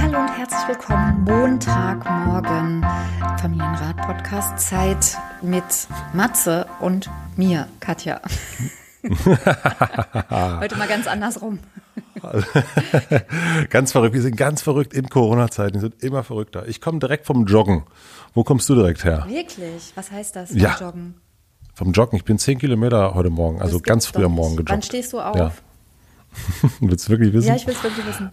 Hallo und herzlich willkommen. Montagmorgen. Familienrat-Podcast. Zeit mit Matze und mir, Katja. Heute mal ganz andersrum. ganz verrückt. Wir sind ganz verrückt in Corona-Zeiten. Wir sind immer verrückter. Ich komme direkt vom Joggen. Wo kommst du direkt her? Wirklich? Was heißt das? Ja. Joggen? Vom Joggen. Ich bin zehn Kilometer heute Morgen, also ganz früh am Morgen gejoggt. Wann stehst du auf? Ja. Willst du wirklich wissen? Ja, ich will es wirklich wissen.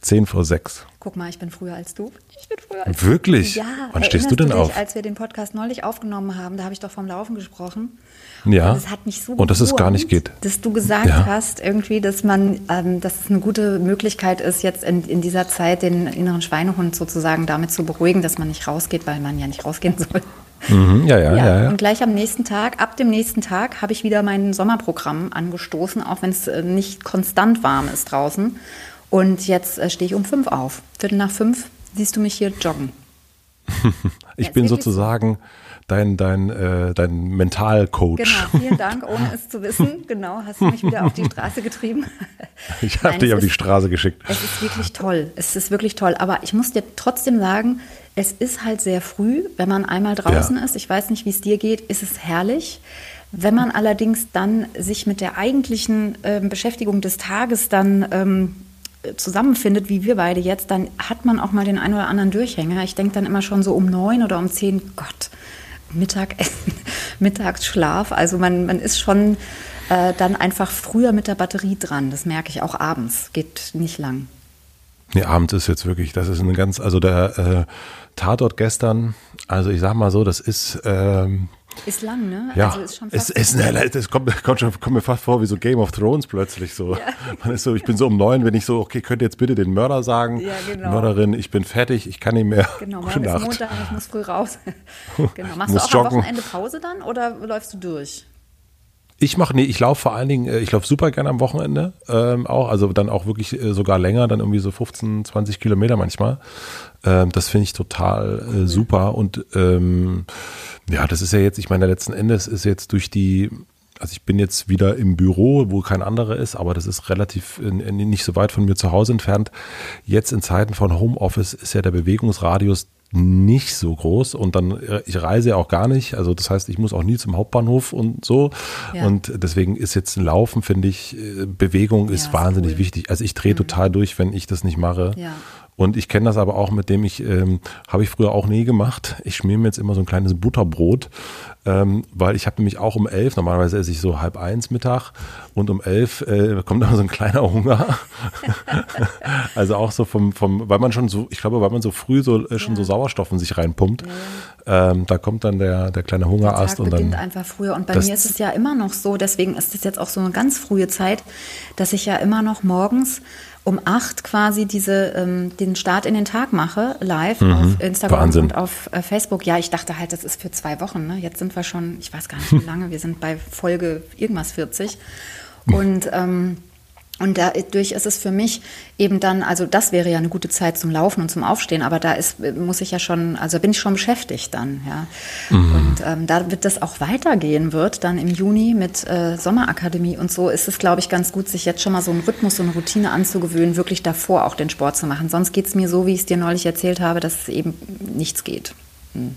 10 vor 6. Guck mal, ich bin früher als du. Ich bin früher als Wirklich? Du. Ja. Wann stehst du denn du dich, auf? Als wir den Podcast neulich aufgenommen haben, da habe ich doch vom Laufen gesprochen. Ja. Und es hat mich so Und dass es gar nicht geht. Dass du gesagt ja. hast, irgendwie, dass man, ähm, dass es eine gute Möglichkeit ist, jetzt in, in dieser Zeit den inneren Schweinehund sozusagen damit zu beruhigen, dass man nicht rausgeht, weil man ja nicht rausgehen soll. Mhm, ja, ja, ja, ja, Und gleich am nächsten Tag, ab dem nächsten Tag, habe ich wieder mein Sommerprogramm angestoßen, auch wenn es äh, nicht konstant warm ist draußen. Und jetzt äh, stehe ich um fünf auf. Viertel nach fünf siehst du mich hier joggen. ich ja, bin sozusagen dein, dein, äh, dein Mentalcoach. Genau, vielen Dank, ohne es zu wissen. Genau, hast du mich wieder auf die Straße getrieben. Ich habe dich auf die Straße geschickt. Es ist wirklich toll. Es ist wirklich toll. Aber ich muss dir trotzdem sagen, es ist halt sehr früh, wenn man einmal draußen ja. ist. Ich weiß nicht, wie es dir geht, ist es herrlich. Wenn man allerdings dann sich mit der eigentlichen äh, Beschäftigung des Tages dann ähm, zusammenfindet, wie wir beide jetzt, dann hat man auch mal den einen oder anderen Durchhänger. Ich denke dann immer schon so um neun oder um zehn, Gott, Mittagessen, Mittagsschlaf. Also man, man ist schon äh, dann einfach früher mit der Batterie dran. Das merke ich auch abends. Geht nicht lang. Nee, abends ist jetzt wirklich, das ist eine ganz, also der äh, Tatort gestern, also ich sag mal so, das ist ähm, ist lang, ne? Ja, also ist schon fast es, es, es kommt, kommt, schon, kommt mir fast vor wie so Game of Thrones plötzlich so. Ja. Man ist so, ich bin so um neun, wenn ich so, okay, könnt ihr jetzt bitte den Mörder sagen, ja, genau. Mörderin, ich bin fertig, ich kann nicht mehr. Genau, morgen ist Montag, ich muss früh raus. genau. Machst du auch joggen. am Wochenende Pause dann oder läufst du durch? Ich mache, nee, ich laufe vor allen Dingen, äh, ich laufe super gerne am Wochenende ähm, auch, also dann auch wirklich äh, sogar länger, dann irgendwie so 15, 20 Kilometer manchmal. Ähm, das finde ich total äh, super und ähm, ja, das ist ja jetzt, ich meine, letzten Endes ist jetzt durch die, also ich bin jetzt wieder im Büro, wo kein anderer ist, aber das ist relativ nicht so weit von mir zu Hause entfernt. Jetzt in Zeiten von Homeoffice ist ja der Bewegungsradius nicht so groß und dann äh, ich reise ja auch gar nicht, also das heißt, ich muss auch nie zum Hauptbahnhof und so ja. und deswegen ist jetzt ein Laufen, finde ich, äh, Bewegung ist ja, wahnsinnig cool. wichtig. Also ich drehe mhm. total durch, wenn ich das nicht mache. Ja. Und ich kenne das aber auch, mit dem ich, ähm, habe ich früher auch nie gemacht. Ich schmier mir jetzt immer so ein kleines Butterbrot, ähm, weil ich habe nämlich auch um elf, normalerweise esse ich so halb eins Mittag und um elf äh, kommt dann so ein kleiner Hunger. also auch so vom, vom, weil man schon so, ich glaube, weil man so früh so äh, schon ja. so Sauerstoff in sich reinpumpt, ja. ähm, da kommt dann der, der kleine Hungerast der Tag und dann. einfach früher. Und bei mir ist es ja immer noch so, deswegen ist es jetzt auch so eine ganz frühe Zeit, dass ich ja immer noch morgens um acht quasi diese, ähm, den Start in den Tag mache, live mhm. auf Instagram Wahnsinn. und auf äh, Facebook. Ja, ich dachte halt, das ist für zwei Wochen. Ne? Jetzt sind wir schon, ich weiß gar nicht wie lange, wir sind bei Folge irgendwas 40. Und ähm, und dadurch ist es für mich eben dann, also das wäre ja eine gute Zeit zum Laufen und zum Aufstehen, aber da ist, muss ich ja schon, also bin ich schon beschäftigt dann, ja. Mhm. Und ähm, da wird das auch weitergehen wird, dann im Juni mit äh, Sommerakademie und so, ist es, glaube ich, ganz gut, sich jetzt schon mal so einen Rhythmus, so eine Routine anzugewöhnen, wirklich davor auch den Sport zu machen. Sonst geht es mir so, wie ich es dir neulich erzählt habe, dass eben nichts geht. Hm.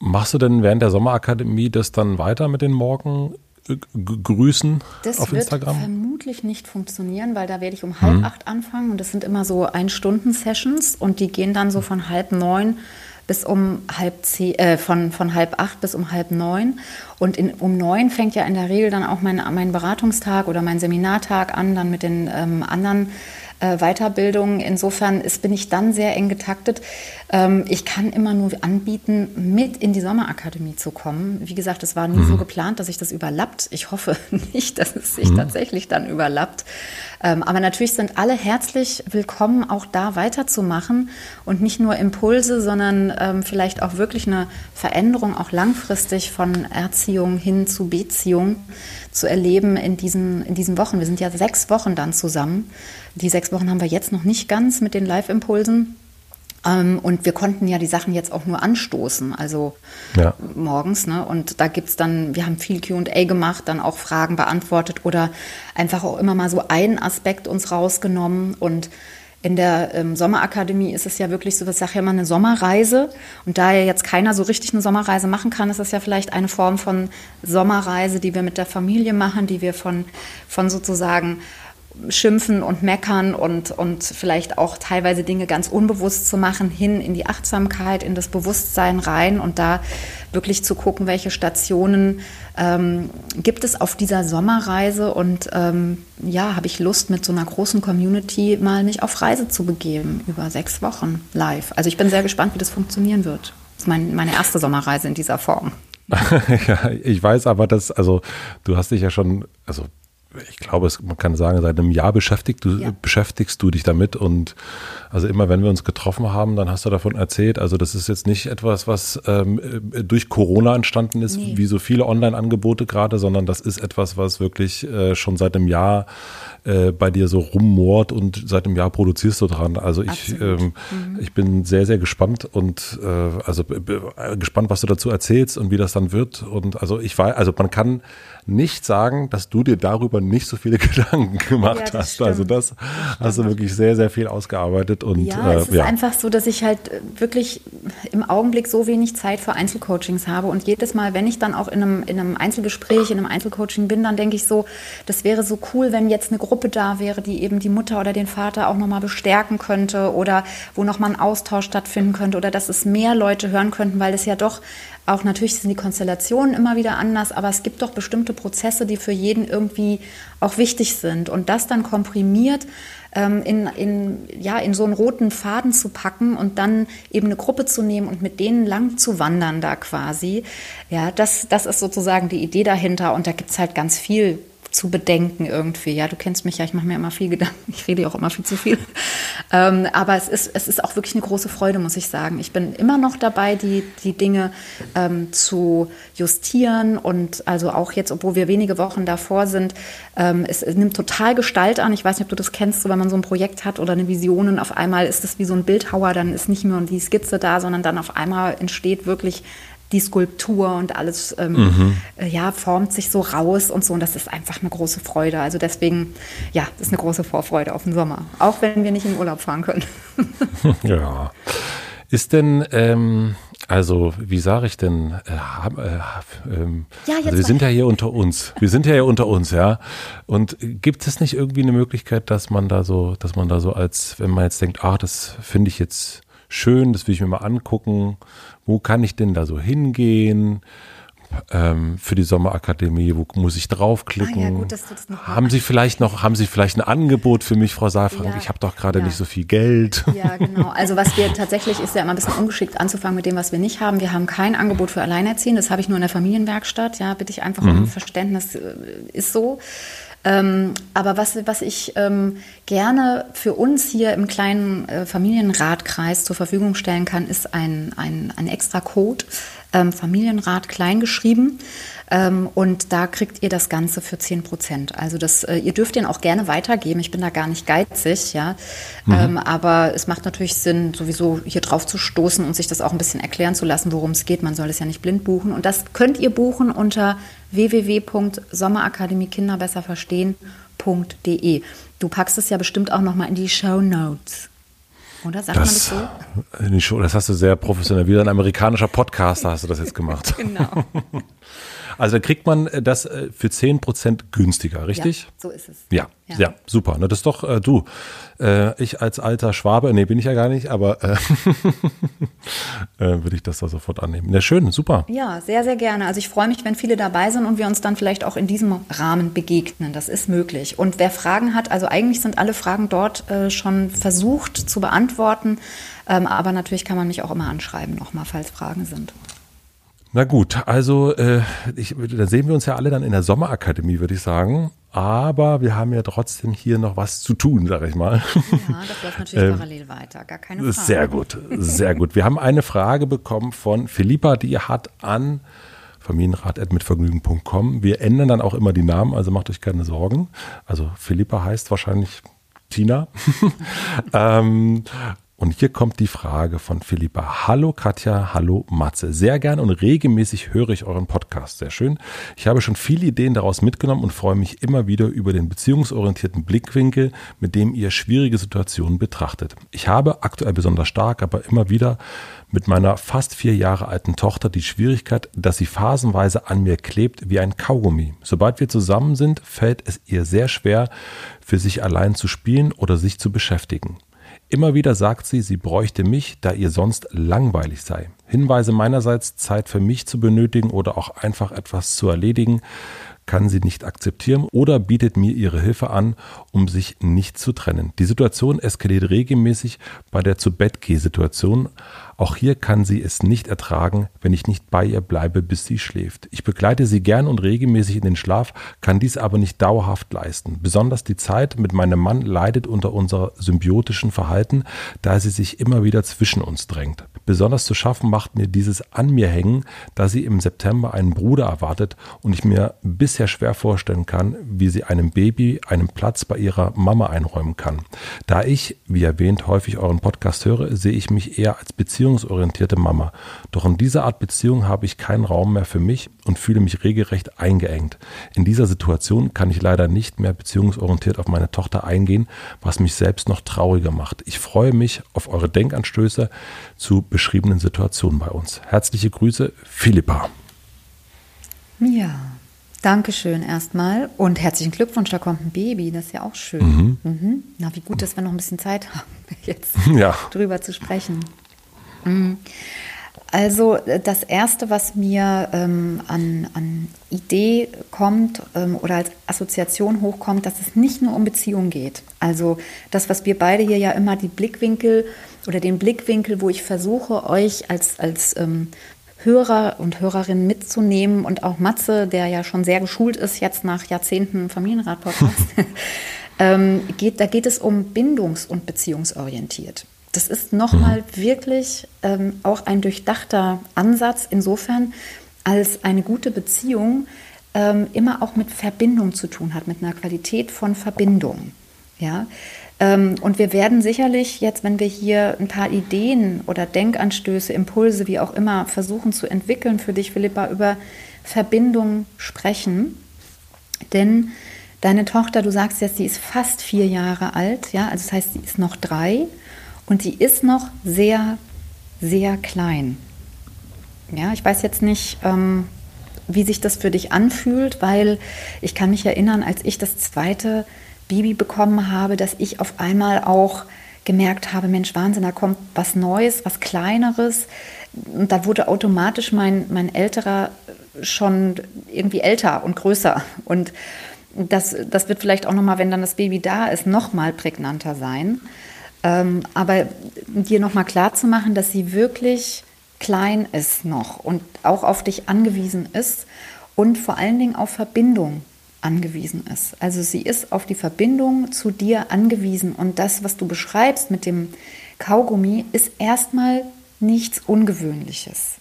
Machst du denn während der Sommerakademie das dann weiter mit den Morgen? Grüßen das auf Instagram? Das wird vermutlich nicht funktionieren, weil da werde ich um halb mhm. acht anfangen und das sind immer so Ein-Stunden-Sessions und die gehen dann so von halb neun bis um halb zehn, äh, von, von halb acht bis um halb neun. Und in, um neun fängt ja in der Regel dann auch mein, mein Beratungstag oder mein Seminartag an, dann mit den ähm, anderen äh, Weiterbildung. Insofern ist, bin ich dann sehr eng getaktet. Ähm, ich kann immer nur anbieten, mit in die Sommerakademie zu kommen. Wie gesagt, es war nie mhm. so geplant, dass sich das überlappt. Ich hoffe nicht, dass es sich mhm. tatsächlich dann überlappt. Ähm, aber natürlich sind alle herzlich willkommen, auch da weiterzumachen und nicht nur Impulse, sondern ähm, vielleicht auch wirklich eine Veränderung auch langfristig von Erziehung hin zu Beziehung zu erleben in diesen, in diesen Wochen. Wir sind ja sechs Wochen dann zusammen. Die sechs Wochen haben wir jetzt noch nicht ganz mit den Live-Impulsen. Ähm, und wir konnten ja die Sachen jetzt auch nur anstoßen, also ja. morgens. Ne? Und da gibt es dann, wir haben viel QA gemacht, dann auch Fragen beantwortet oder einfach auch immer mal so einen Aspekt uns rausgenommen. Und in der ähm, Sommerakademie ist es ja wirklich so, ich sage ja immer eine Sommerreise. Und da ja jetzt keiner so richtig eine Sommerreise machen kann, ist es ja vielleicht eine Form von Sommerreise, die wir mit der Familie machen, die wir von, von sozusagen Schimpfen und Meckern und, und vielleicht auch teilweise Dinge ganz unbewusst zu machen, hin in die Achtsamkeit, in das Bewusstsein rein und da wirklich zu gucken, welche Stationen ähm, gibt es auf dieser Sommerreise und ähm, ja, habe ich Lust mit so einer großen Community mal mich auf Reise zu begeben über sechs Wochen live. Also ich bin sehr gespannt, wie das funktionieren wird. Das ist mein, meine erste Sommerreise in dieser Form. ja, ich weiß aber, dass, also du hast dich ja schon, also ich glaube, es, man kann sagen, seit einem Jahr beschäftigt du, ja. beschäftigst du dich damit und also immer wenn wir uns getroffen haben, dann hast du davon erzählt. Also das ist jetzt nicht etwas, was ähm, durch Corona entstanden ist, nee. wie so viele Online-Angebote gerade, sondern das ist etwas, was wirklich äh, schon seit einem Jahr äh, bei dir so rummort und seit einem Jahr produzierst du dran. Also ich, ähm, mhm. ich bin sehr, sehr gespannt und äh, also gespannt, was du dazu erzählst und wie das dann wird. Und also ich weiß, also man kann nicht sagen, dass du dir darüber nicht so viele Gedanken gemacht ja, hast. Stimmt. Also das, das hast du wirklich sehr, sehr viel ausgearbeitet. Und, ja, äh, es ist ja. einfach so, dass ich halt wirklich im Augenblick so wenig Zeit für Einzelcoachings habe. Und jedes Mal, wenn ich dann auch in einem, in einem Einzelgespräch, in einem Einzelcoaching bin, dann denke ich so, das wäre so cool, wenn jetzt eine Gruppe da wäre, die eben die Mutter oder den Vater auch nochmal bestärken könnte oder wo nochmal ein Austausch stattfinden könnte oder dass es mehr Leute hören könnten, weil es ja doch auch natürlich sind die Konstellationen immer wieder anders, aber es gibt doch bestimmte Prozesse, die für jeden irgendwie auch wichtig sind. Und das dann komprimiert ähm, in, in, ja, in so einen roten Faden zu packen und dann eben eine Gruppe zu nehmen und mit denen lang zu wandern da quasi, ja, das, das ist sozusagen die Idee dahinter. Und da gibt es halt ganz viel zu bedenken irgendwie. Ja, du kennst mich ja, ich mache mir immer viel Gedanken, ich rede auch immer viel zu viel. Ähm, aber es ist, es ist auch wirklich eine große Freude, muss ich sagen. Ich bin immer noch dabei, die, die Dinge ähm, zu justieren und also auch jetzt, obwohl wir wenige Wochen davor sind, ähm, es, es, nimmt total Gestalt an. Ich weiß nicht, ob du das kennst, so wenn man so ein Projekt hat oder eine Vision und auf einmal ist es wie so ein Bildhauer, dann ist nicht mehr die Skizze da, sondern dann auf einmal entsteht wirklich die Skulptur und alles ähm, mhm. äh, ja, formt sich so raus und so. Und das ist einfach eine große Freude. Also deswegen, ja, das ist eine große Vorfreude auf den Sommer. Auch wenn wir nicht in Urlaub fahren können. ja. Ist denn, ähm, also wie sage ich denn, äh, äh, ähm, ja, also wir sind ja hier unter uns. Wir sind ja hier unter uns, ja. Und gibt es nicht irgendwie eine Möglichkeit, dass man da so, dass man da so als, wenn man jetzt denkt, ah, das finde ich jetzt schön, das will ich mir mal angucken. Wo kann ich denn da so hingehen? Ähm, für die Sommerakademie, wo muss ich draufklicken? Ah, ja, gut, haben Sie vielleicht noch, haben Sie vielleicht ein Angebot für mich, Frau Saalfrank? Ja, ich habe doch gerade ja. nicht so viel Geld. Ja, genau. Also was wir tatsächlich ist ja immer ein bisschen ungeschickt anzufangen mit dem, was wir nicht haben. Wir haben kein Angebot für Alleinerziehende. Das habe ich nur in der Familienwerkstatt. Ja, bitte ich einfach mhm. um Verständnis. Äh, ist so. Ähm, aber was, was ich ähm, gerne für uns hier im kleinen äh, Familienratkreis zur Verfügung stellen kann, ist ein, ein, ein extra Code, ähm, Familienrat klein geschrieben. Ähm, und da kriegt ihr das Ganze für 10 Prozent. Also das, äh, ihr dürft den auch gerne weitergeben. Ich bin da gar nicht geizig, ja. Mhm. Ähm, aber es macht natürlich Sinn, sowieso hier drauf zu stoßen und sich das auch ein bisschen erklären zu lassen, worum es geht. Man soll es ja nicht blind buchen. Und das könnt ihr buchen unter www.sommerakademie-Kinder-besser-verstehen.de. Du packst es ja bestimmt auch nochmal in die Show Notes. Oder sagt das, man das so? Das hast du sehr professionell. Wie ein amerikanischer Podcaster hast du das jetzt gemacht. genau. Also da kriegt man äh, das äh, für 10% günstiger, richtig? Ja, so ist es. Ja, ja, ja super. Na, das ist doch äh, du. Äh, ich als alter Schwabe, nee, bin ich ja gar nicht, aber äh, äh, würde ich das da sofort annehmen. Ja, schön, super. Ja, sehr, sehr gerne. Also ich freue mich, wenn viele dabei sind und wir uns dann vielleicht auch in diesem Rahmen begegnen. Das ist möglich. Und wer Fragen hat, also eigentlich sind alle Fragen dort äh, schon versucht zu beantworten. Ähm, aber natürlich kann man mich auch immer anschreiben, nochmal, falls Fragen sind. Na gut, also äh, ich, da sehen wir uns ja alle dann in der Sommerakademie, würde ich sagen. Aber wir haben ja trotzdem hier noch was zu tun, sag ich mal. Ja, das läuft natürlich ähm, parallel weiter, gar keine Frage. Sehr gut, sehr gut. Wir haben eine Frage bekommen von Philippa, die hat an familienrat.mitvergnügen.com. Wir ändern dann auch immer die Namen, also macht euch keine Sorgen. Also Philippa heißt wahrscheinlich Tina. ähm, und hier kommt die Frage von Philippa. Hallo Katja, hallo Matze. Sehr gern und regelmäßig höre ich euren Podcast. Sehr schön. Ich habe schon viele Ideen daraus mitgenommen und freue mich immer wieder über den beziehungsorientierten Blickwinkel, mit dem ihr schwierige Situationen betrachtet. Ich habe aktuell besonders stark, aber immer wieder mit meiner fast vier Jahre alten Tochter die Schwierigkeit, dass sie phasenweise an mir klebt wie ein Kaugummi. Sobald wir zusammen sind, fällt es ihr sehr schwer, für sich allein zu spielen oder sich zu beschäftigen. Immer wieder sagt sie, sie bräuchte mich, da ihr sonst langweilig sei. Hinweise meinerseits, Zeit für mich zu benötigen oder auch einfach etwas zu erledigen, kann sie nicht akzeptieren oder bietet mir ihre Hilfe an, um sich nicht zu trennen. Die Situation eskaliert regelmäßig bei der zu Bett Situation. Auch hier kann sie es nicht ertragen, wenn ich nicht bei ihr bleibe, bis sie schläft. Ich begleite sie gern und regelmäßig in den Schlaf, kann dies aber nicht dauerhaft leisten. Besonders die Zeit mit meinem Mann leidet unter unser symbiotischen Verhalten, da sie sich immer wieder zwischen uns drängt. Besonders zu schaffen macht mir dieses an mir hängen, da sie im September einen Bruder erwartet und ich mir bisher schwer vorstellen kann, wie sie einem Baby einen Platz bei ihrer Mama einräumen kann. Da ich, wie erwähnt, häufig euren Podcast höre, sehe ich mich eher als Beziehung beziehungsorientierte Mama. Doch in dieser Art Beziehung habe ich keinen Raum mehr für mich und fühle mich regelrecht eingeengt. In dieser Situation kann ich leider nicht mehr beziehungsorientiert auf meine Tochter eingehen, was mich selbst noch trauriger macht. Ich freue mich auf eure Denkanstöße zu beschriebenen Situationen bei uns. Herzliche Grüße, Philippa. Ja. Dankeschön erstmal und herzlichen Glückwunsch, da kommt ein Baby, das ist ja auch schön. Mhm. Mhm. Na, wie gut, dass wir noch ein bisschen Zeit haben, jetzt ja. drüber zu sprechen. Mhm. Also das Erste, was mir ähm, an, an, Idee kommt ähm, oder als Assoziation hochkommt, dass es nicht nur um Beziehungen geht. Also das, was wir beide hier ja immer die Blickwinkel oder den Blickwinkel, wo ich versuche, euch als, als ähm, Hörer und Hörerinnen mitzunehmen und auch Matze, der ja schon sehr geschult ist, jetzt nach Jahrzehnten Familienrat-Podcast, ähm, geht, da geht es um bindungs- und beziehungsorientiert. Das ist nochmal mhm. wirklich ähm, auch ein durchdachter Ansatz insofern, als eine gute Beziehung ähm, immer auch mit Verbindung zu tun hat, mit einer Qualität von Verbindung. Ja? Ähm, und wir werden sicherlich jetzt, wenn wir hier ein paar Ideen oder Denkanstöße, Impulse, wie auch immer, versuchen zu entwickeln für dich, Philippa, über Verbindung sprechen. Denn deine Tochter, du sagst jetzt, sie ist fast vier Jahre alt, ja, also das heißt, sie ist noch drei. Und die ist noch sehr, sehr klein. Ja, ich weiß jetzt nicht, ähm, wie sich das für dich anfühlt, weil ich kann mich erinnern, als ich das zweite Baby bekommen habe, dass ich auf einmal auch gemerkt habe, Mensch, Wahnsinn, da kommt was Neues, was Kleineres. Und da wurde automatisch mein, mein älterer schon irgendwie älter und größer. Und das, das wird vielleicht auch nochmal, wenn dann das Baby da ist, nochmal prägnanter sein. Ähm, aber dir nochmal klar zu machen, dass sie wirklich klein ist noch und auch auf dich angewiesen ist und vor allen Dingen auf Verbindung angewiesen ist. Also sie ist auf die Verbindung zu dir angewiesen und das, was du beschreibst mit dem Kaugummi, ist erstmal nichts Ungewöhnliches.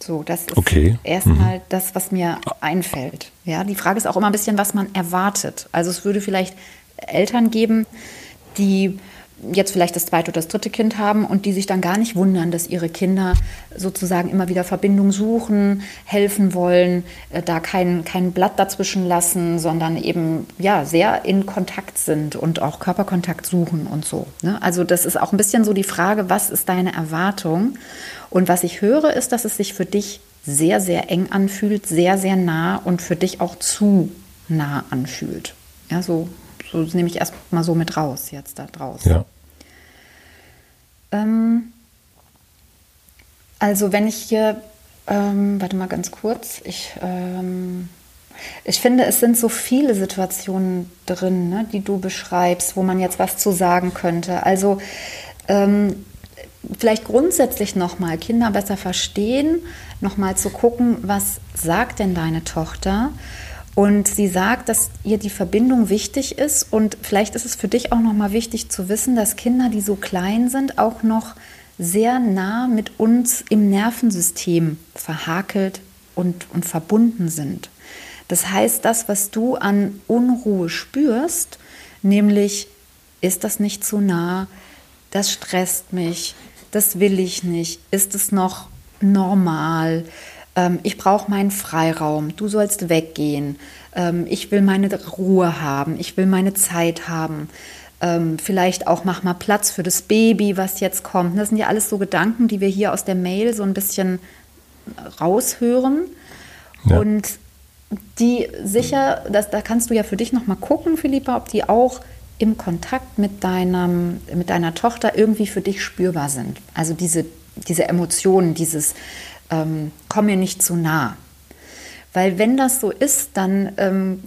So, das ist okay. erstmal mhm. das, was mir einfällt. Ja, die Frage ist auch immer ein bisschen, was man erwartet. Also es würde vielleicht Eltern geben, die jetzt vielleicht das zweite oder das dritte Kind haben und die sich dann gar nicht wundern, dass ihre Kinder sozusagen immer wieder Verbindung suchen, helfen wollen, äh, da kein, kein Blatt dazwischen lassen, sondern eben ja sehr in Kontakt sind und auch Körperkontakt suchen und so. Ne? Also das ist auch ein bisschen so die Frage, was ist deine Erwartung? Und was ich höre, ist, dass es sich für dich sehr, sehr eng anfühlt, sehr, sehr nah und für dich auch zu nah anfühlt. Ja, so, so nehme ich erstmal so mit raus, jetzt da draußen. Ja. Ähm, also wenn ich hier, ähm, warte mal ganz kurz, ich, ähm, ich finde, es sind so viele Situationen drin, ne, die du beschreibst, wo man jetzt was zu sagen könnte. Also ähm, vielleicht grundsätzlich nochmal Kinder besser verstehen, nochmal zu gucken, was sagt denn deine Tochter? Und sie sagt, dass ihr die Verbindung wichtig ist. Und vielleicht ist es für dich auch nochmal wichtig zu wissen, dass Kinder, die so klein sind, auch noch sehr nah mit uns im Nervensystem verhakelt und, und verbunden sind. Das heißt, das, was du an Unruhe spürst, nämlich ist das nicht zu nah, das stresst mich, das will ich nicht, ist es noch normal, ähm, ich brauche meinen Freiraum, du sollst weggehen, ähm, ich will meine Ruhe haben, ich will meine Zeit haben. Ähm, vielleicht auch mach mal Platz für das Baby, was jetzt kommt. Das sind ja alles so Gedanken, die wir hier aus der Mail so ein bisschen raushören. Ja. Und die sicher, das, da kannst du ja für dich noch mal gucken, Philippa, ob die auch im Kontakt mit, deinem, mit deiner Tochter irgendwie für dich spürbar sind. Also diese, diese Emotionen, dieses ähm, komm mir nicht zu nah. Weil wenn das so ist, dann ähm,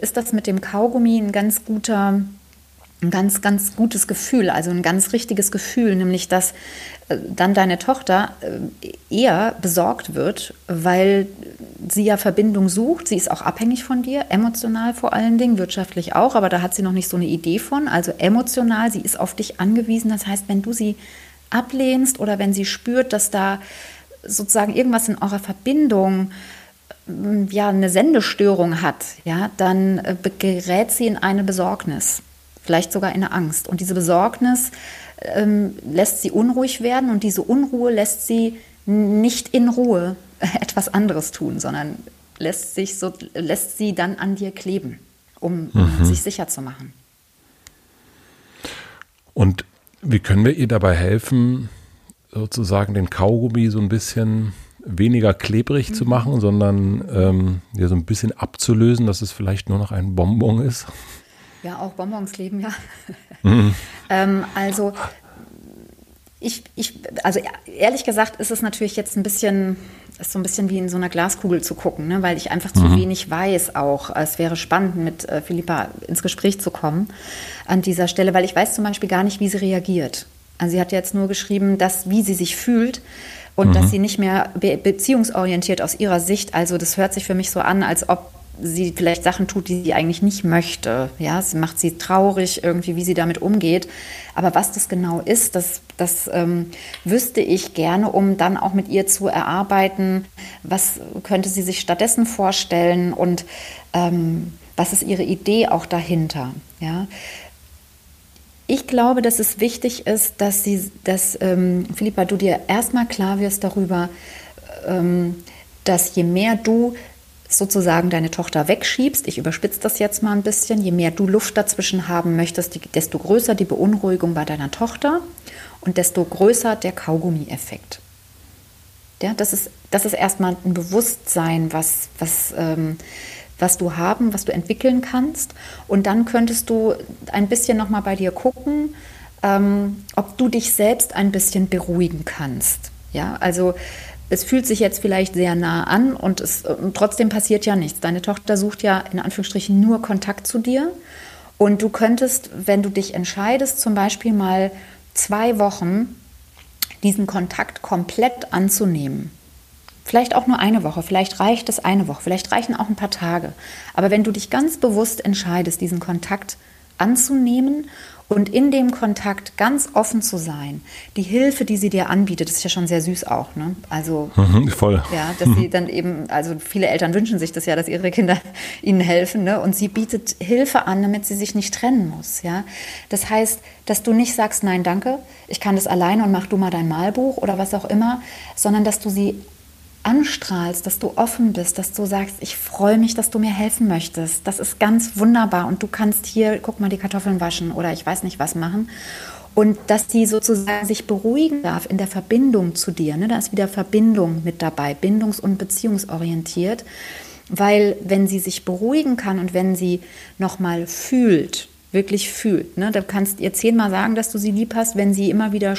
ist das mit dem Kaugummi ein ganz guter, ein ganz, ganz gutes Gefühl, also ein ganz richtiges Gefühl, nämlich dass äh, dann deine Tochter äh, eher besorgt wird, weil sie ja Verbindung sucht. Sie ist auch abhängig von dir, emotional vor allen Dingen, wirtschaftlich auch, aber da hat sie noch nicht so eine Idee von. Also emotional, sie ist auf dich angewiesen. Das heißt, wenn du sie ablehnst oder wenn sie spürt, dass da sozusagen irgendwas in eurer Verbindung mm, ja eine Sendestörung hat, ja, dann äh, gerät sie in eine Besorgnis vielleicht sogar in eine Angst. Und diese Besorgnis ähm, lässt sie unruhig werden und diese Unruhe lässt sie nicht in Ruhe etwas anderes tun, sondern lässt, sich so, lässt sie dann an dir kleben, um, um mhm. sich sicher zu machen. Und wie können wir ihr dabei helfen, sozusagen den Kaugummi so ein bisschen weniger klebrig mhm. zu machen, sondern ähm, ja, so ein bisschen abzulösen, dass es vielleicht nur noch ein Bonbon ist? Ja, auch Bonbons leben, ja. Mhm. ähm, also ich, ich, also ehrlich gesagt ist es natürlich jetzt ein bisschen, ist so ein bisschen wie in so einer Glaskugel zu gucken, ne? weil ich einfach zu mhm. wenig weiß auch. Es wäre spannend, mit äh, Philippa ins Gespräch zu kommen an dieser Stelle, weil ich weiß zum Beispiel gar nicht, wie sie reagiert. Also sie hat jetzt nur geschrieben, dass, wie sie sich fühlt und mhm. dass sie nicht mehr be beziehungsorientiert aus ihrer Sicht, also das hört sich für mich so an, als ob sie vielleicht Sachen tut, die sie eigentlich nicht möchte. Ja, es macht sie traurig irgendwie, wie sie damit umgeht. Aber was das genau ist, das, das ähm, wüsste ich gerne, um dann auch mit ihr zu erarbeiten, was könnte sie sich stattdessen vorstellen und ähm, was ist ihre Idee auch dahinter. Ja. Ich glaube, dass es wichtig ist, dass sie, dass ähm, Philippa, du dir erstmal klar wirst darüber, ähm, dass je mehr du sozusagen deine Tochter wegschiebst, ich überspitze das jetzt mal ein bisschen, je mehr du Luft dazwischen haben möchtest, desto größer die Beunruhigung bei deiner Tochter und desto größer der Kaugummi-Effekt. Ja, das, ist, das ist erstmal ein Bewusstsein, was, was, ähm, was du haben, was du entwickeln kannst. Und dann könntest du ein bisschen nochmal bei dir gucken, ähm, ob du dich selbst ein bisschen beruhigen kannst. Ja, also es fühlt sich jetzt vielleicht sehr nah an und, es, und trotzdem passiert ja nichts. Deine Tochter sucht ja in Anführungsstrichen nur Kontakt zu dir. Und du könntest, wenn du dich entscheidest, zum Beispiel mal zwei Wochen diesen Kontakt komplett anzunehmen. Vielleicht auch nur eine Woche, vielleicht reicht es eine Woche, vielleicht reichen auch ein paar Tage. Aber wenn du dich ganz bewusst entscheidest, diesen Kontakt anzunehmen und in dem Kontakt ganz offen zu sein. Die Hilfe, die sie dir anbietet, ist ja schon sehr süß auch. Ne? Also mhm, voll. Ja, dass sie dann eben, also viele Eltern wünschen sich das ja, dass ihre Kinder ihnen helfen. Ne? Und sie bietet Hilfe an, damit sie sich nicht trennen muss. Ja? Das heißt, dass du nicht sagst, nein, danke, ich kann das alleine und mach du mal dein Malbuch oder was auch immer, sondern dass du sie anstrahlst, dass du offen bist, dass du sagst, ich freue mich, dass du mir helfen möchtest. Das ist ganz wunderbar und du kannst hier, guck mal, die Kartoffeln waschen oder ich weiß nicht was machen. Und dass sie sozusagen sich beruhigen darf in der Verbindung zu dir. Ne? Da ist wieder Verbindung mit dabei, bindungs- und beziehungsorientiert. Weil wenn sie sich beruhigen kann und wenn sie nochmal fühlt, wirklich fühlt. Ne? Da kannst ihr zehnmal sagen, dass du sie lieb hast, wenn sie immer wieder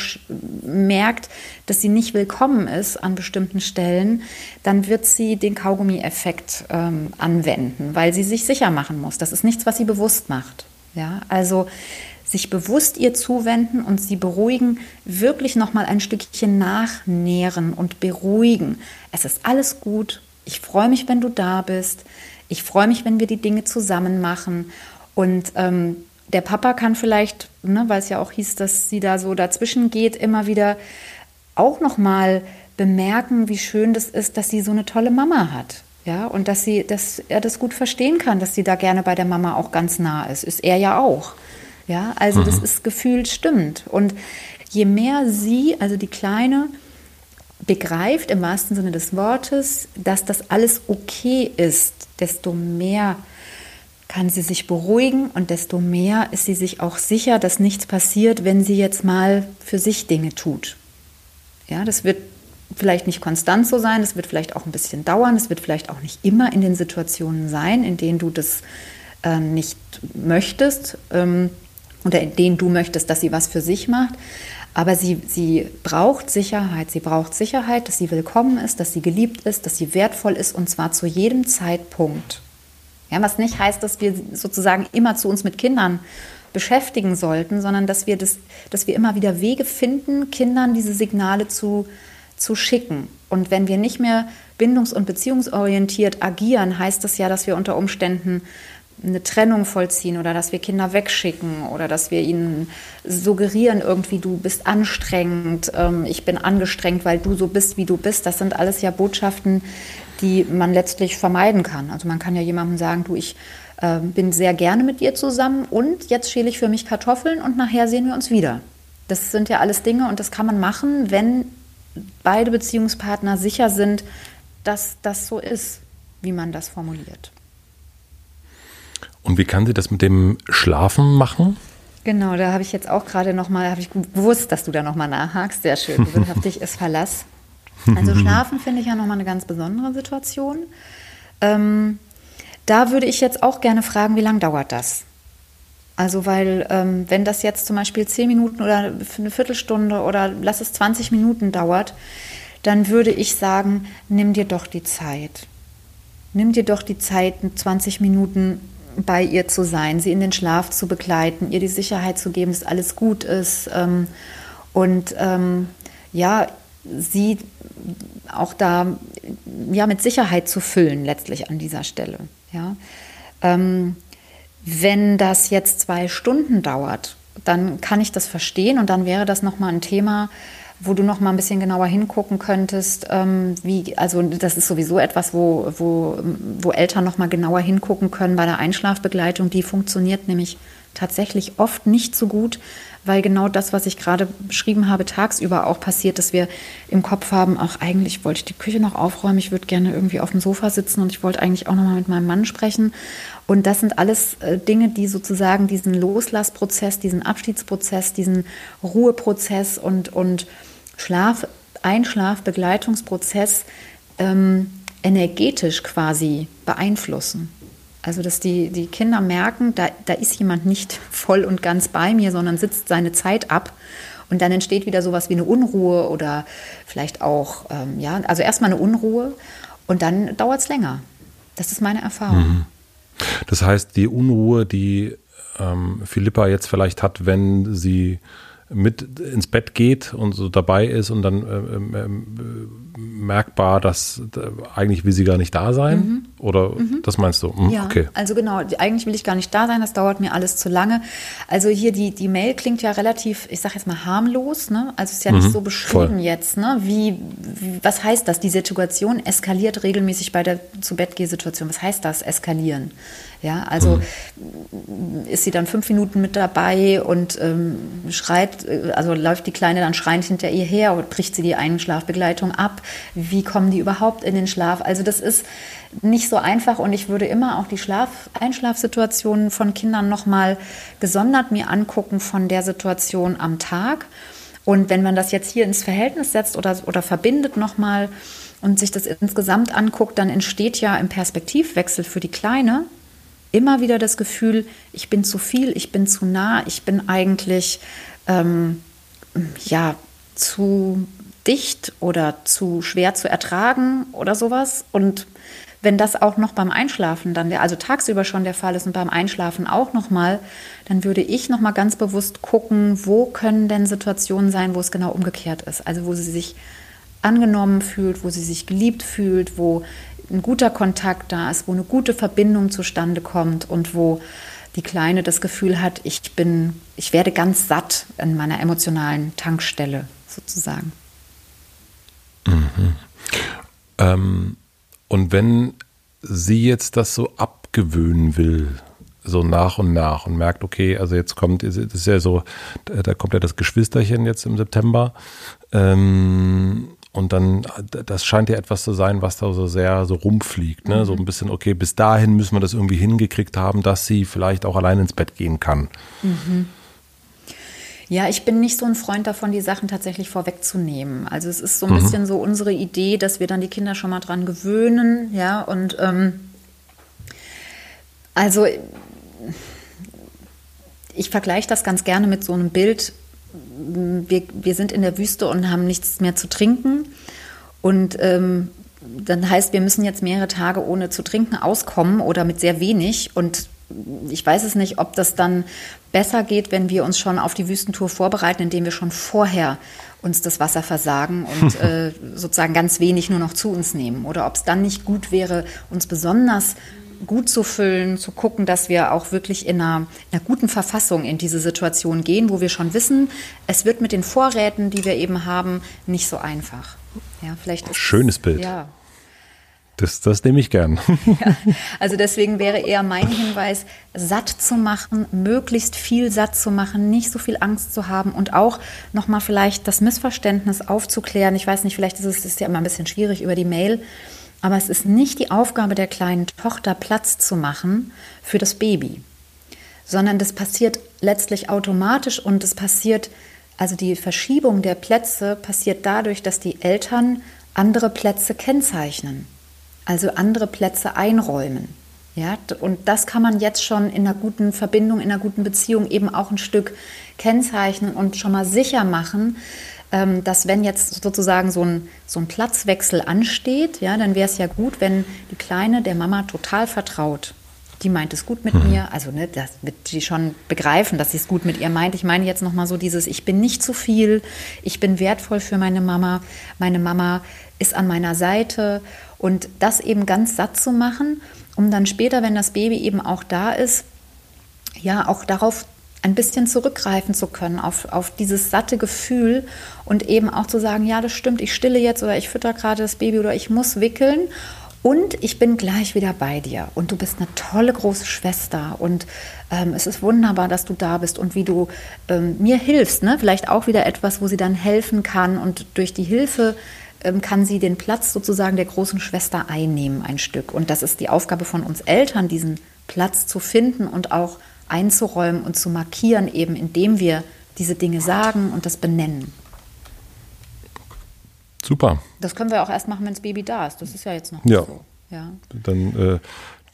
merkt, dass sie nicht willkommen ist an bestimmten Stellen, dann wird sie den Kaugummi-Effekt ähm, anwenden, weil sie sich sicher machen muss. Das ist nichts, was sie bewusst macht. Ja, also sich bewusst ihr zuwenden und sie beruhigen, wirklich noch mal ein Stückchen nachnähren und beruhigen. Es ist alles gut. Ich freue mich, wenn du da bist. Ich freue mich, wenn wir die Dinge zusammen machen. Und ähm, der Papa kann vielleicht, ne, weil es ja auch hieß, dass sie da so dazwischen geht, immer wieder auch noch mal bemerken, wie schön das ist, dass sie so eine tolle Mama hat. Ja, und dass sie, dass er das gut verstehen kann, dass sie da gerne bei der Mama auch ganz nah ist. Ist er ja auch. Ja, also mhm. das ist gefühlt stimmt. Und je mehr sie, also die Kleine, begreift im wahrsten Sinne des Wortes, dass das alles okay ist, desto mehr kann sie sich beruhigen und desto mehr ist sie sich auch sicher, dass nichts passiert, wenn sie jetzt mal für sich Dinge tut. Ja, das wird vielleicht nicht konstant so sein, es wird vielleicht auch ein bisschen dauern, es wird vielleicht auch nicht immer in den Situationen sein, in denen du das äh, nicht möchtest ähm, oder in denen du möchtest, dass sie was für sich macht. Aber sie, sie braucht Sicherheit. Sie braucht Sicherheit, dass sie willkommen ist, dass sie geliebt ist, dass sie wertvoll ist und zwar zu jedem Zeitpunkt. Ja, was nicht heißt, dass wir sozusagen immer zu uns mit Kindern beschäftigen sollten, sondern dass wir, das, dass wir immer wieder Wege finden, Kindern diese Signale zu, zu schicken. Und wenn wir nicht mehr bindungs- und beziehungsorientiert agieren, heißt das ja, dass wir unter Umständen eine Trennung vollziehen oder dass wir Kinder wegschicken oder dass wir ihnen suggerieren, irgendwie du bist anstrengend, ähm, ich bin angestrengt, weil du so bist, wie du bist. Das sind alles ja Botschaften, die man letztlich vermeiden kann. Also man kann ja jemandem sagen, du, ich äh, bin sehr gerne mit dir zusammen und jetzt schäle ich für mich Kartoffeln und nachher sehen wir uns wieder. Das sind ja alles Dinge und das kann man machen, wenn beide Beziehungspartner sicher sind, dass das so ist, wie man das formuliert. Und wie kann sie das mit dem Schlafen machen? Genau, da habe ich jetzt auch gerade nochmal, habe ich gewusst, dass du da nochmal nachhakst. Sehr schön. Gewöhnhaftig ist Verlass. Also Schlafen finde ich ja nochmal eine ganz besondere Situation. Ähm, da würde ich jetzt auch gerne fragen, wie lange dauert das? Also weil ähm, wenn das jetzt zum Beispiel zehn Minuten oder eine Viertelstunde oder lass es 20 Minuten dauert, dann würde ich sagen, nimm dir doch die Zeit. Nimm dir doch die Zeit, 20 Minuten bei ihr zu sein, sie in den Schlaf zu begleiten, ihr die Sicherheit zu geben, dass alles gut ist ähm, und ähm, ja, sie auch da ja mit Sicherheit zu füllen letztlich an dieser Stelle. Ja. Ähm, wenn das jetzt zwei Stunden dauert, dann kann ich das verstehen und dann wäre das nochmal ein Thema, wo du noch mal ein bisschen genauer hingucken könntest, ähm, wie, also das ist sowieso etwas, wo, wo, wo Eltern noch mal genauer hingucken können bei der Einschlafbegleitung. Die funktioniert nämlich tatsächlich oft nicht so gut, weil genau das, was ich gerade beschrieben habe, tagsüber auch passiert, dass wir im Kopf haben, auch eigentlich wollte ich die Küche noch aufräumen, ich würde gerne irgendwie auf dem Sofa sitzen und ich wollte eigentlich auch noch mal mit meinem Mann sprechen. Und das sind alles äh, Dinge, die sozusagen diesen Loslassprozess, diesen Abschiedsprozess, diesen Ruheprozess und, und Schlaf, Einschlafbegleitungsprozess ähm, energetisch quasi beeinflussen. Also, dass die, die Kinder merken, da, da ist jemand nicht voll und ganz bei mir, sondern sitzt seine Zeit ab. Und dann entsteht wieder sowas wie eine Unruhe oder vielleicht auch, ähm, ja, also erstmal eine Unruhe und dann dauert es länger. Das ist meine Erfahrung. Mhm. Das heißt, die Unruhe, die ähm, Philippa jetzt vielleicht hat, wenn sie mit ins Bett geht und so dabei ist und dann äh, äh, merkbar, dass äh, eigentlich will sie gar nicht da sein? Mhm. Oder mhm. das meinst du? Mhm, ja, okay. also genau, eigentlich will ich gar nicht da sein, das dauert mir alles zu lange. Also hier die, die Mail klingt ja relativ, ich sage jetzt mal harmlos, ne? Also es ist ja nicht mhm. so beschrieben Voll. jetzt, ne? Wie, wie, was heißt das? Die Situation eskaliert regelmäßig bei der zu Bett Situation. Was heißt das, eskalieren? Ja, also mhm. ist sie dann fünf Minuten mit dabei und ähm, schreit, äh, also läuft die Kleine dann schreiend hinter ihr her oder bricht sie die Einschlafbegleitung ab? Wie kommen die überhaupt in den Schlaf? Also das ist nicht so einfach und ich würde immer auch die Schlaf Einschlafsituationen von Kindern nochmal gesondert mir angucken von der Situation am Tag. Und wenn man das jetzt hier ins Verhältnis setzt oder, oder verbindet nochmal und sich das insgesamt anguckt, dann entsteht ja im Perspektivwechsel für die Kleine immer wieder das Gefühl, ich bin zu viel, ich bin zu nah, ich bin eigentlich ähm, ja zu dicht oder zu schwer zu ertragen oder sowas. Und wenn das auch noch beim Einschlafen dann, also tagsüber schon der Fall ist und beim Einschlafen auch noch mal, dann würde ich noch mal ganz bewusst gucken, wo können denn Situationen sein, wo es genau umgekehrt ist. Also wo sie sich angenommen fühlt, wo sie sich geliebt fühlt, wo ein guter Kontakt da ist, wo eine gute Verbindung zustande kommt und wo die Kleine das Gefühl hat, ich bin, ich werde ganz satt in meiner emotionalen Tankstelle sozusagen. Mhm. Ähm, und wenn sie jetzt das so abgewöhnen will, so nach und nach und merkt, okay, also jetzt kommt, das ist ja so, da kommt ja das Geschwisterchen jetzt im September. Ähm, und dann, das scheint ja etwas zu sein, was da so sehr so rumfliegt. Ne? Mhm. So ein bisschen, okay, bis dahin müssen wir das irgendwie hingekriegt haben, dass sie vielleicht auch allein ins Bett gehen kann. Mhm. Ja, ich bin nicht so ein Freund davon, die Sachen tatsächlich vorwegzunehmen. Also es ist so ein mhm. bisschen so unsere Idee, dass wir dann die Kinder schon mal dran gewöhnen, ja, und ähm, also ich vergleiche das ganz gerne mit so einem Bild. Wir, wir sind in der Wüste und haben nichts mehr zu trinken. Und ähm, dann heißt, wir müssen jetzt mehrere Tage ohne zu trinken auskommen oder mit sehr wenig. Und ich weiß es nicht, ob das dann besser geht, wenn wir uns schon auf die Wüstentour vorbereiten, indem wir schon vorher uns das Wasser versagen und äh, sozusagen ganz wenig nur noch zu uns nehmen. Oder ob es dann nicht gut wäre, uns besonders gut zu füllen, zu gucken, dass wir auch wirklich in einer, in einer, guten Verfassung in diese Situation gehen, wo wir schon wissen, es wird mit den Vorräten, die wir eben haben, nicht so einfach. Ja, vielleicht Schönes Bild. Ja, das, das nehme ich gern. Ja, also deswegen wäre eher mein Hinweis, satt zu machen, möglichst viel satt zu machen, nicht so viel Angst zu haben und auch nochmal vielleicht das Missverständnis aufzuklären. Ich weiß nicht, vielleicht ist es ist ja immer ein bisschen schwierig über die Mail, aber es ist nicht die Aufgabe der kleinen Tochter, Platz zu machen für das Baby, sondern das passiert letztlich automatisch und es passiert, also die Verschiebung der Plätze passiert dadurch, dass die Eltern andere Plätze kennzeichnen also andere Plätze einräumen. Ja, und das kann man jetzt schon in einer guten Verbindung, in einer guten Beziehung eben auch ein Stück kennzeichnen und schon mal sicher machen, dass wenn jetzt sozusagen so ein, so ein Platzwechsel ansteht, ja, dann wäre es ja gut, wenn die Kleine der Mama total vertraut. Die meint es gut mit mhm. mir, also ne, das wird sie schon begreifen, dass sie es gut mit ihr meint. Ich meine jetzt nochmal so dieses, ich bin nicht zu viel, ich bin wertvoll für meine Mama, meine Mama ist an meiner Seite und das eben ganz satt zu machen, um dann später, wenn das Baby eben auch da ist, ja, auch darauf ein bisschen zurückgreifen zu können, auf, auf dieses satte Gefühl und eben auch zu sagen, ja, das stimmt, ich stille jetzt oder ich fütter gerade das Baby oder ich muss wickeln und ich bin gleich wieder bei dir. Und du bist eine tolle große Schwester. Und ähm, es ist wunderbar, dass du da bist und wie du ähm, mir hilfst. Ne? Vielleicht auch wieder etwas, wo sie dann helfen kann. Und durch die Hilfe ähm, kann sie den Platz sozusagen der großen Schwester einnehmen, ein Stück. Und das ist die Aufgabe von uns Eltern, diesen Platz zu finden und auch einzuräumen und zu markieren, eben indem wir diese Dinge sagen und das benennen. Super. Das können wir auch erst machen, wenn das Baby da ist. Das ist ja jetzt noch ja. so. Ja. Dann,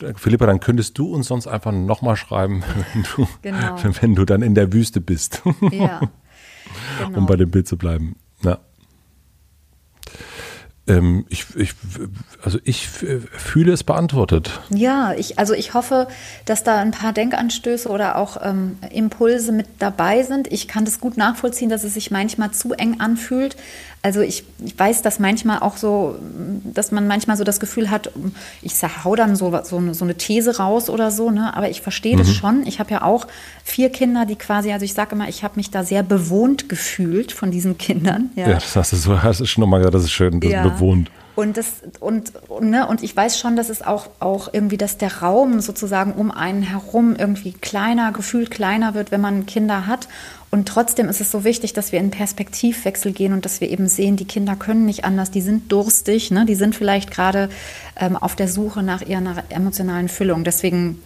äh, Philippa, dann könntest du uns sonst einfach nochmal schreiben, wenn du, genau. wenn du dann in der Wüste bist. Ja. Genau. Um bei dem Bild zu bleiben. Ja. Ähm, ich, ich, also ich fühle es beantwortet. Ja, ich, also ich hoffe, dass da ein paar Denkanstöße oder auch ähm, Impulse mit dabei sind. Ich kann das gut nachvollziehen, dass es sich manchmal zu eng anfühlt. Also ich, ich weiß, dass manchmal auch so, dass man manchmal so das Gefühl hat, ich hau dann so, so, eine, so eine These raus oder so, ne? aber ich verstehe mhm. das schon. Ich habe ja auch vier Kinder, die quasi, also ich sage immer, ich habe mich da sehr bewohnt gefühlt von diesen Kindern. Ja, ja das hast du so, hast du schon nochmal gesagt, das ist schön. Das ja. Wohnt. Und, das, und, und, ne, und ich weiß schon, dass es auch, auch irgendwie, dass der Raum sozusagen um einen herum irgendwie kleiner, gefühlt kleiner wird, wenn man Kinder hat. Und trotzdem ist es so wichtig, dass wir in Perspektivwechsel gehen und dass wir eben sehen, die Kinder können nicht anders, die sind durstig, ne? die sind vielleicht gerade ähm, auf der Suche nach ihrer emotionalen Füllung. Deswegen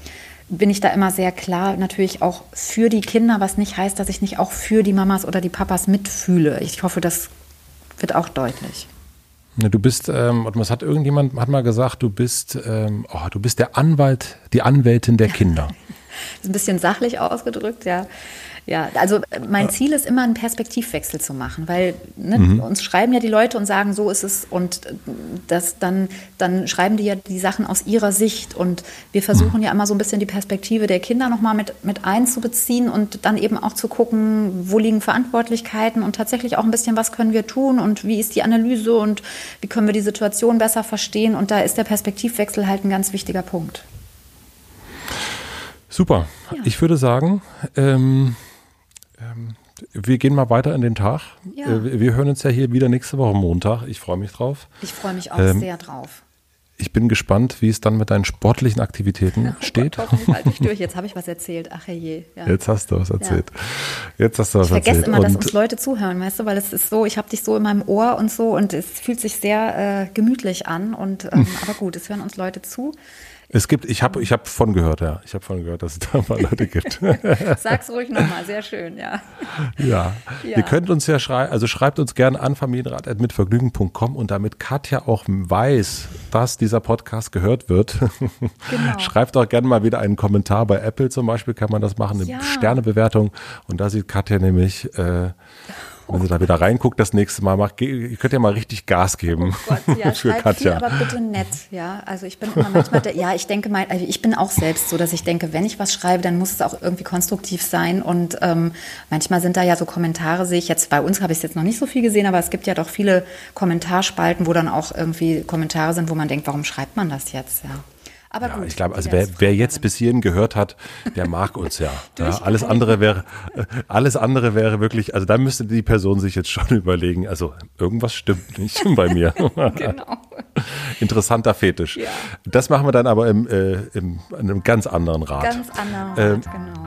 bin ich da immer sehr klar, natürlich auch für die Kinder, was nicht heißt, dass ich nicht auch für die Mamas oder die Papas mitfühle. Ich hoffe, das wird auch deutlich. Du bist, ähm, was hat irgendjemand hat mal gesagt, du bist, ähm, oh, du bist der Anwalt, die Anwältin der Kinder. ein bisschen sachlich ausgedrückt, ja. Ja, also mein Ziel ist immer einen Perspektivwechsel zu machen, weil ne, mhm. uns schreiben ja die Leute und sagen, so ist es und das dann, dann schreiben die ja die Sachen aus ihrer Sicht und wir versuchen mhm. ja immer so ein bisschen die Perspektive der Kinder nochmal mit, mit einzubeziehen und dann eben auch zu gucken, wo liegen Verantwortlichkeiten und tatsächlich auch ein bisschen, was können wir tun und wie ist die Analyse und wie können wir die Situation besser verstehen und da ist der Perspektivwechsel halt ein ganz wichtiger Punkt. Super. Ja. Ich würde sagen, ähm, ähm, wir gehen mal weiter in den Tag. Ja. Äh, wir hören uns ja hier wieder nächste Woche Montag. Ich freue mich drauf. Ich freue mich auch ähm, sehr drauf. Ich bin gespannt, wie es dann mit deinen sportlichen Aktivitäten oh steht. Gott, halte ich durch. Jetzt habe ich was erzählt. Ach je. Ja. Jetzt hast du was erzählt. Ja. Jetzt hast du was ich erzählt. Vergesse immer, dass uns Leute zuhören, weißt du, weil es ist so, ich habe dich so in meinem Ohr und so und es fühlt sich sehr äh, gemütlich an. Und ähm, aber gut, es hören uns Leute zu. Es gibt, ich habe ich hab von gehört, ja. Ich habe von gehört, dass es da mal Leute gibt. Sag's ruhig nochmal, sehr schön, ja. ja. ja. Ihr könnt uns ja schreiben, also schreibt uns gerne an familienrat.mitvergnügen.com und damit Katja auch weiß, dass dieser Podcast gehört wird. Genau. Schreibt auch gerne mal wieder einen Kommentar bei Apple zum Beispiel, kann man das machen, eine ja. Sternebewertung. Und da sieht Katja nämlich äh, wenn sie da wieder reinguckt, das nächste Mal macht, ihr könnt ja mal richtig Gas geben. Oh Gott, ja, für Katja. Viel, aber bitte nett, ja. Also ich bin immer manchmal, der, ja, ich denke mal, also ich bin auch selbst so, dass ich denke, wenn ich was schreibe, dann muss es auch irgendwie konstruktiv sein. Und ähm, manchmal sind da ja so Kommentare, sehe ich jetzt, bei uns habe ich es jetzt noch nicht so viel gesehen, aber es gibt ja doch viele Kommentarspalten, wo dann auch irgendwie Kommentare sind, wo man denkt, warum schreibt man das jetzt, ja. Aber ja, gut, ich glaube, also wer, wer jetzt bis hierhin gehört hat, der mag uns ja. ja alles andere wäre, alles andere wäre wirklich, also da müsste die Person sich jetzt schon überlegen, also irgendwas stimmt nicht bei mir. genau. Interessanter Fetisch. Ja. Das machen wir dann aber im, äh, im, in einem ganz anderen Rat. Ganz anderen Rat, ähm, genau.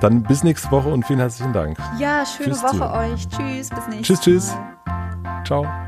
Dann bis nächste Woche und vielen herzlichen Dank. Ja, schöne tschüss Woche euch. Tschüss, bis nächste Tschüss, tschüss. Ciao.